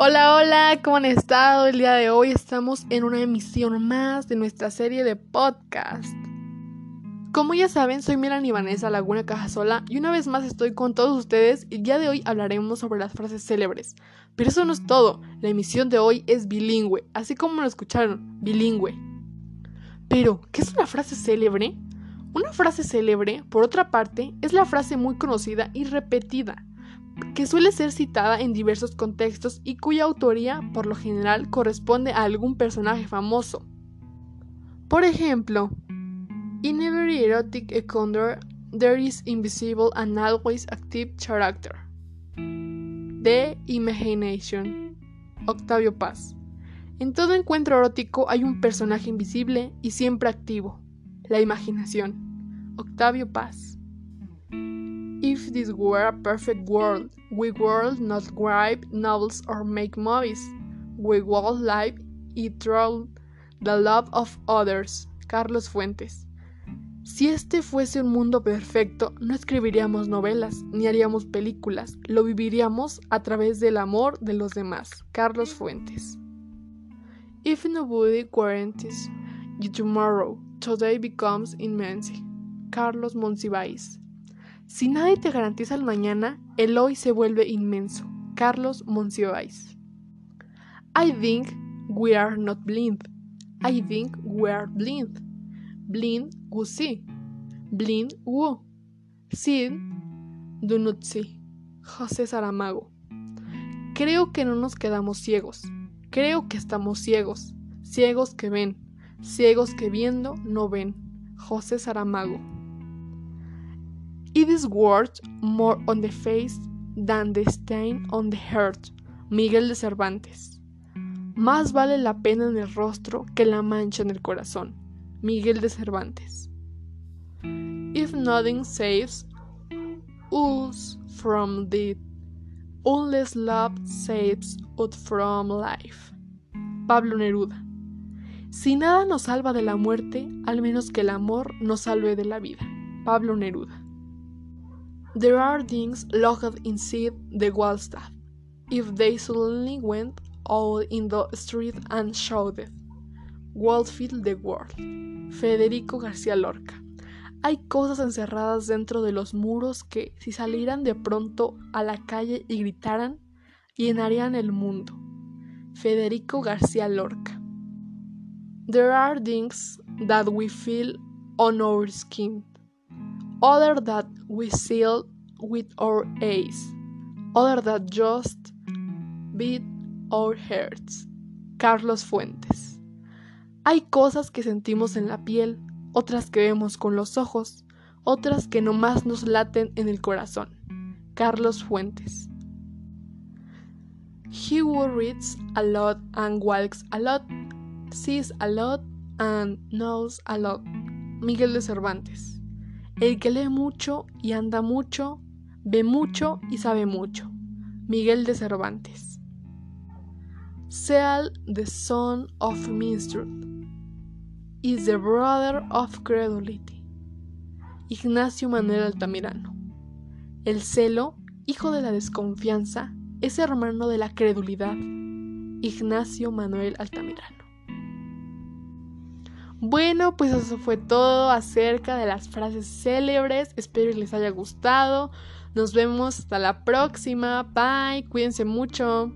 Hola, hola, ¿cómo han estado? El día de hoy estamos en una emisión más de nuestra serie de podcast. Como ya saben, soy Melanie Vanessa Laguna Cajasola y una vez más estoy con todos ustedes y el día de hoy hablaremos sobre las frases célebres. Pero eso no es todo, la emisión de hoy es bilingüe, así como lo escucharon, bilingüe. Pero, ¿qué es una frase célebre? Una frase célebre, por otra parte, es la frase muy conocida y repetida, que suele ser citada en diversos contextos y cuya autoría, por lo general, corresponde a algún personaje famoso. Por ejemplo, In every erotic encounter, there is invisible and always active character. The Imagination. Octavio Paz. En todo encuentro erótico hay un personaje invisible y siempre activo. La imaginación. Octavio Paz. If this were a perfect world, we would not write novels or make movies. We would live it through the love of others. Carlos Fuentes. Si este fuese un mundo perfecto, no escribiríamos novelas ni haríamos películas, lo viviríamos a través del amor de los demás. Carlos Fuentes. If nobody guarantees you tomorrow, today becomes immense. Carlos Monsiváis. Si nadie te garantiza el mañana, el hoy se vuelve inmenso. Carlos Monsiváis. I think we are not blind. I think we are blind. Blind wu see. Blind wu. Sin do not see. José Saramago. Creo que no nos quedamos ciegos. Creo que estamos ciegos. Ciegos que ven. Ciegos que viendo no ven. José Saramago. It is worth more on the face than the stain on the heart. Miguel de Cervantes. Más vale la pena en el rostro que la mancha en el corazón. Miguel de Cervantes. If nothing saves us from death, unless love saves us from life. Pablo Neruda. Si nada nos salva de la muerte, al menos que el amor nos salve de la vida. Pablo Neruda. There are things locked inside the Wallstatt. If they suddenly went out in the street and shouted, Wildfield the World. Federico García Lorca. Hay cosas encerradas dentro de los muros que, si salieran de pronto a la calle y gritaran, llenarían el mundo. Federico García Lorca. There are things that we feel on our skin, other that we seal with our eyes, other that just beat our hearts. Carlos Fuentes. Hay cosas que sentimos en la piel, otras que vemos con los ojos, otras que nomás nos laten en el corazón. Carlos Fuentes. He who reads a lot and walks a lot, sees a lot and knows a lot. Miguel de Cervantes. El que lee mucho y anda mucho, ve mucho y sabe mucho. Miguel de Cervantes. Seal, the son of minstrel is the brother of credulity. Ignacio Manuel Altamirano. El celo, hijo de la desconfianza, es hermano de la credulidad. Ignacio Manuel Altamirano. Bueno, pues eso fue todo acerca de las frases célebres. Espero que les haya gustado. Nos vemos hasta la próxima. Bye. Cuídense mucho.